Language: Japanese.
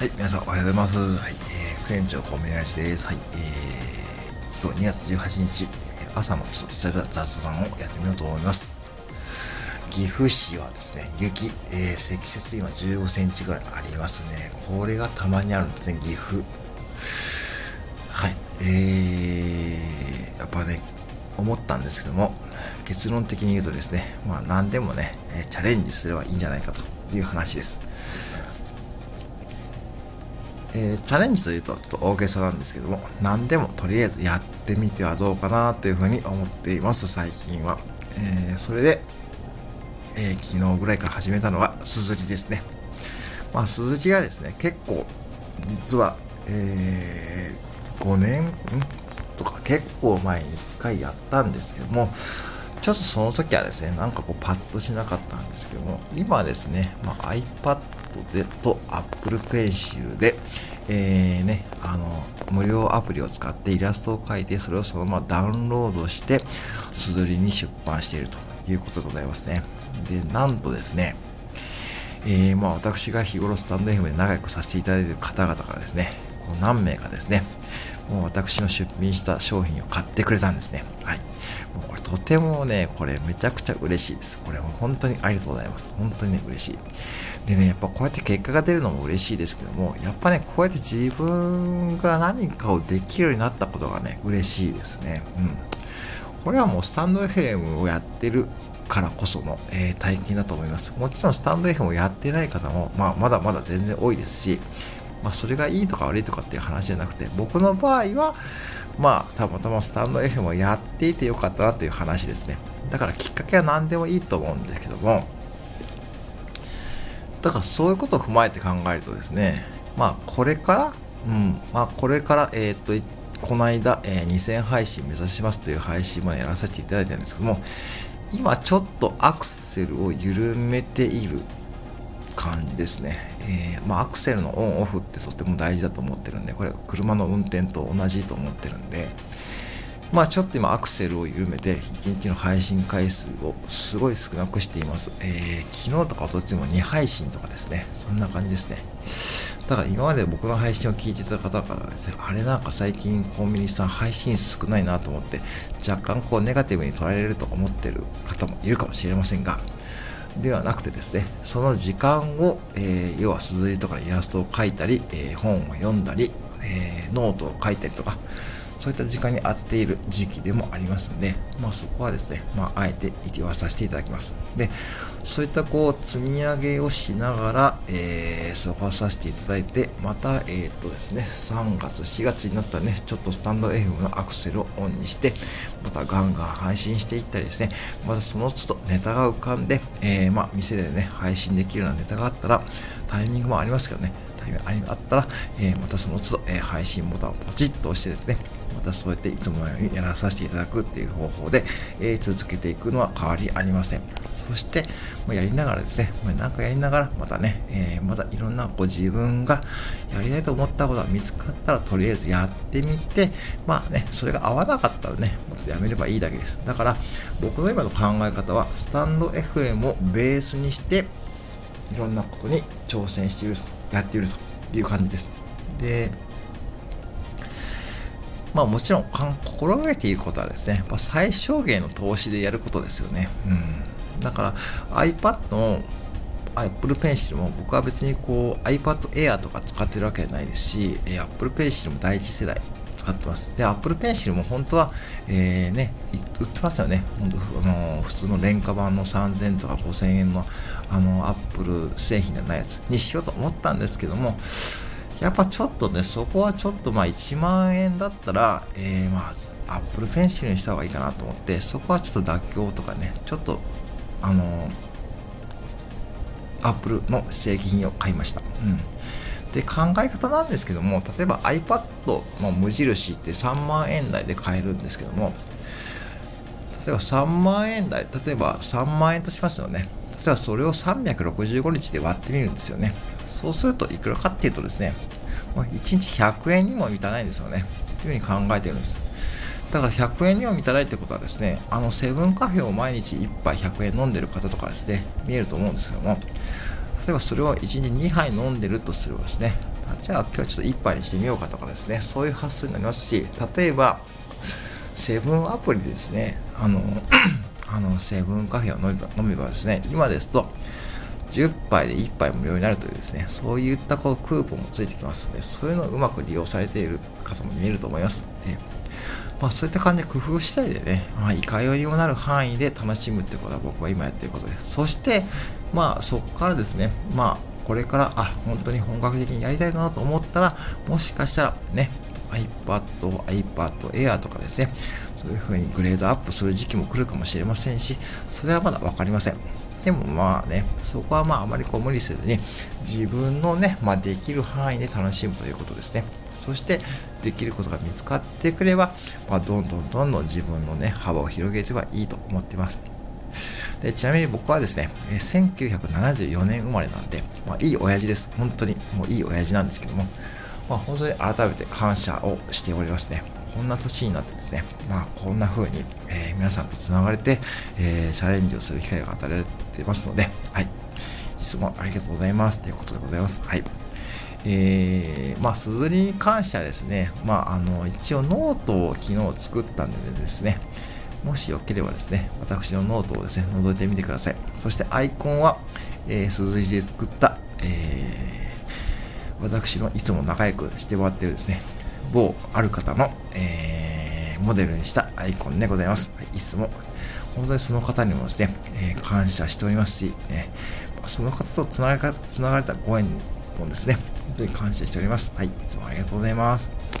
はい、皆さんおはようございます。はい、えー、副園長小宮ラです。はい、えー、今日2月18日、朝のちょっとした雑談をやってみようと思います。岐阜市はですね、雪、えー、積雪今15センチぐらいありますね。これがたまにあるんですね、岐阜。はい、えー、やっぱね、思ったんですけども、結論的に言うとですね、まあ何でもね、チャレンジすればいいんじゃないかという話です。えー、チャレンジというとちょっと大げさなんですけども、何でもとりあえずやってみてはどうかなというふうに思っています、最近は。えー、それで、えー、昨日ぐらいから始めたのは、すずりですね。まあ、すずりはですね、結構、実は、え、5年、とか結構前に1回やったんですけども、ちょっとその時はですね、なんかこうパッとしなかったんですけども、今ですね、まあ、iPad でと Apple Pencil で、えー、ね、あの、無料アプリを使ってイラストを描いて、それをそのままダウンロードして、すずりに出版しているということでございますね。で、なんとですね、えー、まあ私が日頃スタンド FM で仲良くさせていただいている方々がですね、こう何名かですね、もう私の出品した商品を買ってくれたんですね。はい。とてもね、これめちゃくちゃ嬉しいです。これも本当にありがとうございます。本当にね、嬉しい。でね、やっぱこうやって結果が出るのも嬉しいですけども、やっぱね、こうやって自分が何かをできるようになったことがね、嬉しいですね。うん。これはもうスタンド FM をやってるからこその、えー、体験だと思います。もちろんスタンド FM をやってない方も、まあ、まだまだ全然多いですし、まあ、それがいいとか悪いとかっていう話じゃなくて、僕の場合は、まあ、たまたまスタンド FM をやっていてよかったなという話ですね。だからきっかけは何でもいいと思うんですけども、だからそういうことを踏まえて考えるとですね、まあこれから、うん、まあこれから、えっ、と、この間、えー、2000配信目指しますという配信もやらせていただいたんですけども、今ちょっとアクセルを緩めている感じですね。えー、まあアクセルのオンオフってとっても大事だと思ってるんで、これ車の運転と同じと思ってるんで、まあちょっと今アクセルを緩めて1日の配信回数をすごい少なくしています。えー、昨日とかおとつも2配信とかですね。そんな感じですね。だから今まで僕の配信を聞いてた方からですね、あれなんか最近コンビニさん配信少ないなと思って、若干こうネガティブに捉えられると思ってる方もいるかもしれませんが、ではなくてですね、その時間を、えー、要は硯とかイラストを描いたり、えー、本を読んだり、えー、ノートを書いたりとか、そういった時間に当てている時期でもありますので、まあそこはですね、まああえて言わさせていただきます。で、そういったこう積み上げをしながら、えー、過ごさせていただいて、また、えー、っとですね、3月、4月になったらね、ちょっとスタンド FM のアクセルをオンにして、またガンガン配信していったりですね、またその都度ネタが浮かんで、えー、まあ店でね、配信できるようなネタがあったら、タイミングもありますけどね、タイミングあったら、えー、またその都度、えー、配信ボタンをポチッと押してですね、またそうやっていつものようにやらさせていただくっていう方法で、えー、続けていくのは変わりありません。そして、まあ、やりながらですね、まあ、なんかやりながら、またね、えー、またいろんなこう自分がやりたいと思ったことが見つかったら、とりあえずやってみて、まあね、それが合わなかったらね、もっとやめればいいだけです。だから、僕の今の考え方は、スタンド FM をベースにして、いろんなことに挑戦していると、やっているという感じです。で、まあもちろん心がけていることはですね、ま最小限の投資でやることですよね。うん。だから iPad の Apple Pencil も僕は別にこう iPad Air とか使ってるわけじゃないですし、Apple Pencil も第一世代使ってます。で、Apple Pencil も本当は、えー、ね、売ってますよね。本当あの普通の廉価版の3000とか5000円のあの Apple 製品じゃないやつにしようと思ったんですけども、やっぱちょっとね、そこはちょっとまあ1万円だったら、えー、まあ、アップルペンシルにした方がいいかなと思って、そこはちょっと妥協とかね、ちょっと、あのー、アップルの製品を買いました。うん。で、考え方なんですけども、例えば iPad の無印って3万円台で買えるんですけども、例えば3万円台、例えば3万円としますよね。例えばそれを365日で割ってみるんですよね。そうするといくらかっていうとですね、1日100円にも満たないんですよね。というふうに考えてるんです。だから100円にも満たないってことはですね、あのセブンカフェを毎日1杯100円飲んでる方とかですね、見えると思うんですけども、例えばそれを1日2杯飲んでるとすればですね、じゃあ今日ちょっと一杯にしてみようかとかですね、そういう発想になりますし、例えば、セブンアプリですね、あの、あの、セブンカフェを飲めば飲めばですね、今ですと、10杯で1杯無料になるというですね、そういったこのクーポンもついてきますので、そういうのをうまく利用されている方も見えると思います。え。まあ、そういった感じで工夫次第でね、まあ、いかようにもなる範囲で楽しむってことは僕は今やってることです。そして、まあ、そこからですね、まあ、これから、あ、本当に本格的にやりたいなと思ったら、もしかしたらね、iPad、iPad Air とかですね、そういう風にグレードアップする時期も来るかもしれませんし、それはまだわかりません。でもまあね、そこはまああまりこう無理せずに、自分のね、まあできる範囲で楽しむということですね。そして、できることが見つかってくれば、まあ、どんどんどんどん自分のね、幅を広げてはいいと思っています。でちなみに僕はですね、1974年生まれなんで、まあ、いい親父です。本当に、もういい親父なんですけども、まあ、本当に改めて感謝をしておりますね。こんな年になってですね、まあ、こんな風に、えー、皆さんと繋がれて、えー、チャレンジをする機会が与えられていますので、はい。いつもありがとうございます。ということでございます。はい。えー、まあ、すずりに関してはですね、まあ、あの、一応ノートを昨日作ったんでですね、もしよければですね、私のノートをですね、覗いてみてください。そしてアイコンは、えー、 SUZURI で作った、えー、私のいつも仲良くしてもらってるですね、某ある方の、えー、モデルにしたアイコンでございます。はい、いつも、本当にその方にもですね、えー、感謝しておりますし、ね、その方とつながれたご縁もですね、本当に感謝しております。はい、いつもありがとうございます。